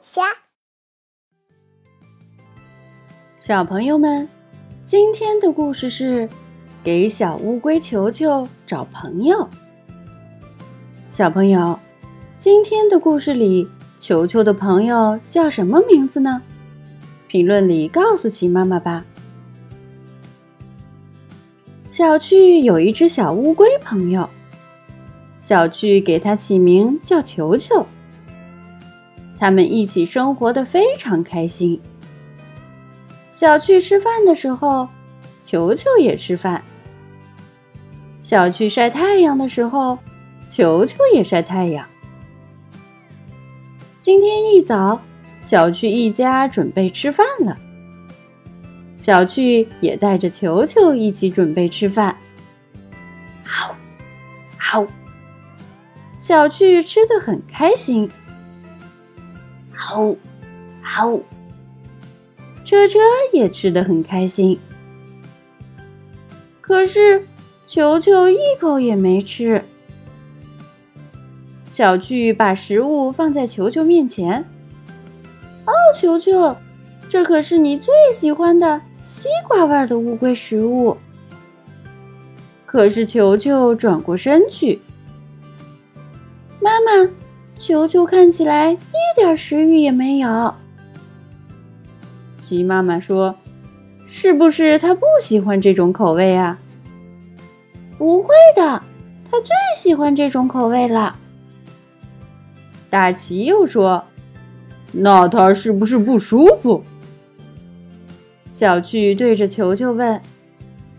虾。小朋友们，今天的故事是给小乌龟球球找朋友。小朋友，今天的故事里，球球的朋友叫什么名字呢？评论里告诉奇妈妈吧。小趣有一只小乌龟朋友，小趣给它起名叫球球。他们一起生活的非常开心。小趣吃饭的时候，球球也吃饭。小趣晒太阳的时候，球球也晒太阳。今天一早，小趣一家准备吃饭了。小趣也带着球球一起准备吃饭。好，好，小趣吃的很开心。好，好，车车也吃的很开心。可是球球一口也没吃。小巨把食物放在球球面前。哦，球球，这可是你最喜欢的。西瓜味的乌龟食物，可是球球转过身去。妈妈，球球看起来一点食欲也没有。鸡妈妈说：“是不是他不喜欢这种口味啊？”不会的，他最喜欢这种口味了。大奇又说：“那他是不是不舒服？”小趣对着球球问：“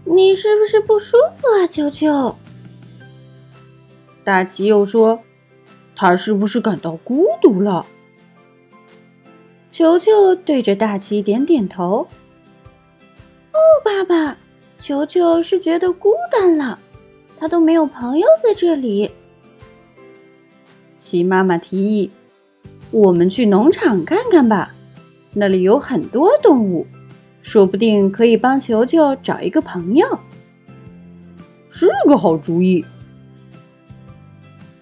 你是不是不舒服啊，球球？”大奇又说：“他是不是感到孤独了？”球球对着大奇点点头。“哦，爸爸，球球是觉得孤单了，他都没有朋友在这里。”奇妈妈提议：“我们去农场看看吧，那里有很多动物。”说不定可以帮球球找一个朋友，是个好主意。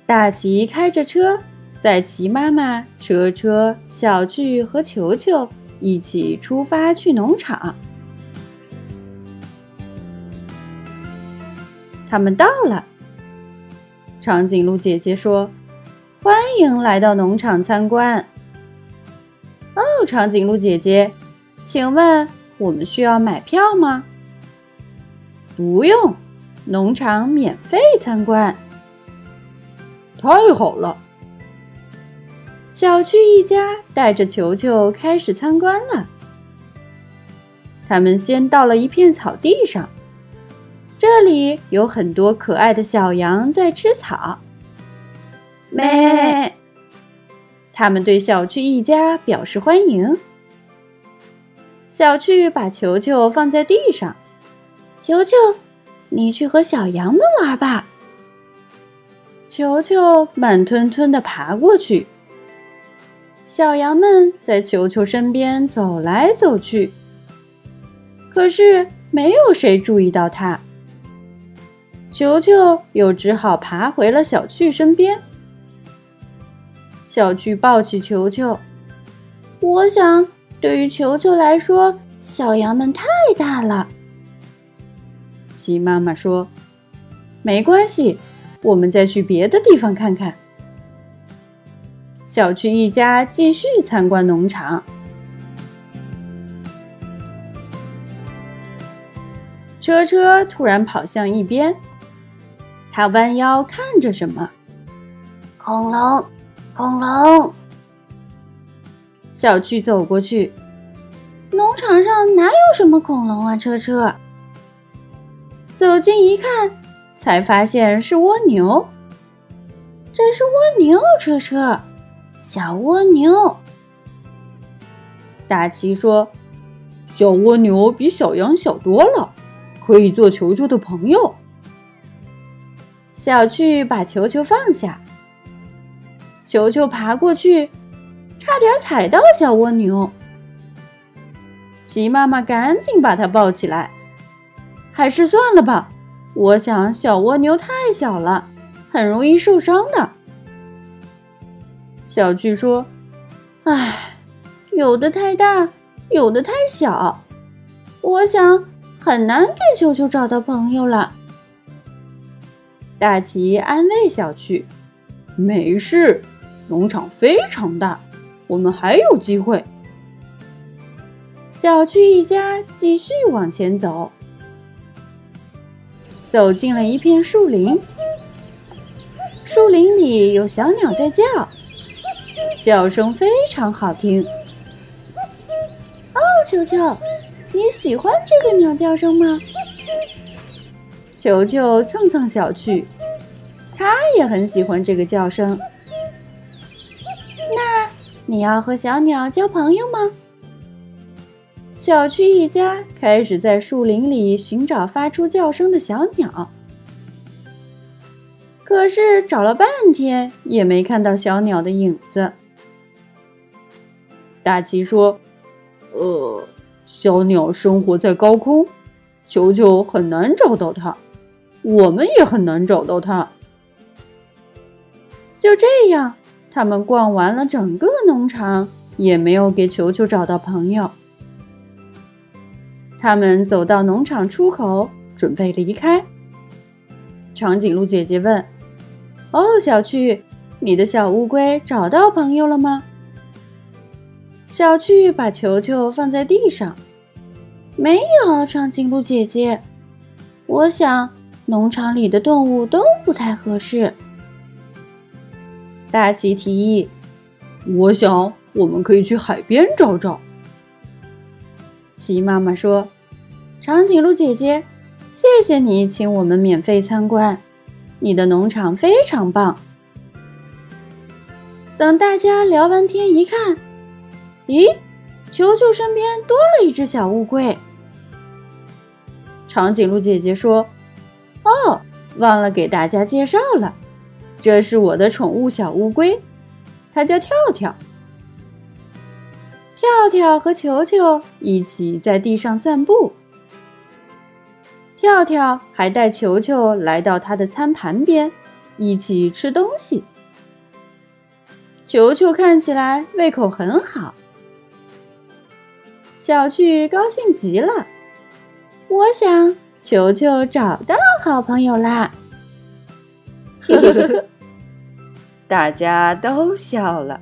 大奇开着车，载齐妈妈、车车、小巨和球球一起出发去农场。他们到了，长颈鹿姐姐说：“欢迎来到农场参观。”哦，长颈鹿姐姐，请问？我们需要买票吗？不用，农场免费参观。太好了！小趣一家带着球球开始参观了。他们先到了一片草地上，这里有很多可爱的小羊在吃草。咩！他们对小趣一家表示欢迎。小趣把球球放在地上，球球，你去和小羊们玩吧。球球慢吞吞地爬过去，小羊们在球球身边走来走去，可是没有谁注意到它。球球又只好爬回了小趣身边。小趣抱起球球，我想。对于球球来说，小羊们太大了。鸡妈妈说：“没关系，我们再去别的地方看看。”小趣一家继续参观农场。车车突然跑向一边，他弯腰看着什么？恐龙，恐龙。小趣走过去，农场上哪有什么恐龙啊？车车走近一看，才发现是蜗牛。这是蜗牛，车车，小蜗牛。大奇说：“小蜗牛比小羊小多了，可以做球球的朋友。”小趣把球球放下，球球爬过去。差点踩到小蜗牛，齐妈妈赶紧把它抱起来。还是算了吧，我想小蜗牛太小了，很容易受伤的。小趣说：“唉，有的太大，有的太小，我想很难给球球找到朋友了。大奇安慰小趣：“没事，农场非常大，我们还有机会。”小趣一家继续往前走，走进了一片树林。树林里有小鸟在叫，叫声非常好听。哦，球球，你喜欢这个鸟叫声吗？球球蹭蹭小趣，他也很喜欢这个叫声。那你要和小鸟交朋友吗？小趣一家开始在树林里寻找发出叫声的小鸟，可是找了半天也没看到小鸟的影子。大奇说：“呃，小鸟生活在高空，球球很难找到它。”我们也很难找到它。就这样，他们逛完了整个农场，也没有给球球找到朋友。他们走到农场出口，准备离开。长颈鹿姐姐问：“哦，小趣，你的小乌龟找到朋友了吗？”小趣把球球放在地上。没有，长颈鹿姐姐，我想。农场里的动物都不太合适。大奇提议：“我想我们可以去海边找找。”鸡妈妈说：“长颈鹿姐姐，谢谢你请我们免费参观，你的农场非常棒。”等大家聊完天一看，咦，球球身边多了一只小乌龟。长颈鹿姐姐说。哦，忘了给大家介绍了，这是我的宠物小乌龟，它叫跳跳。跳跳和球球一起在地上散步，跳跳还带球球来到他的餐盘边，一起吃东西。球球看起来胃口很好，小趣高兴极了。我想。球球找到好朋友啦！大家都笑了。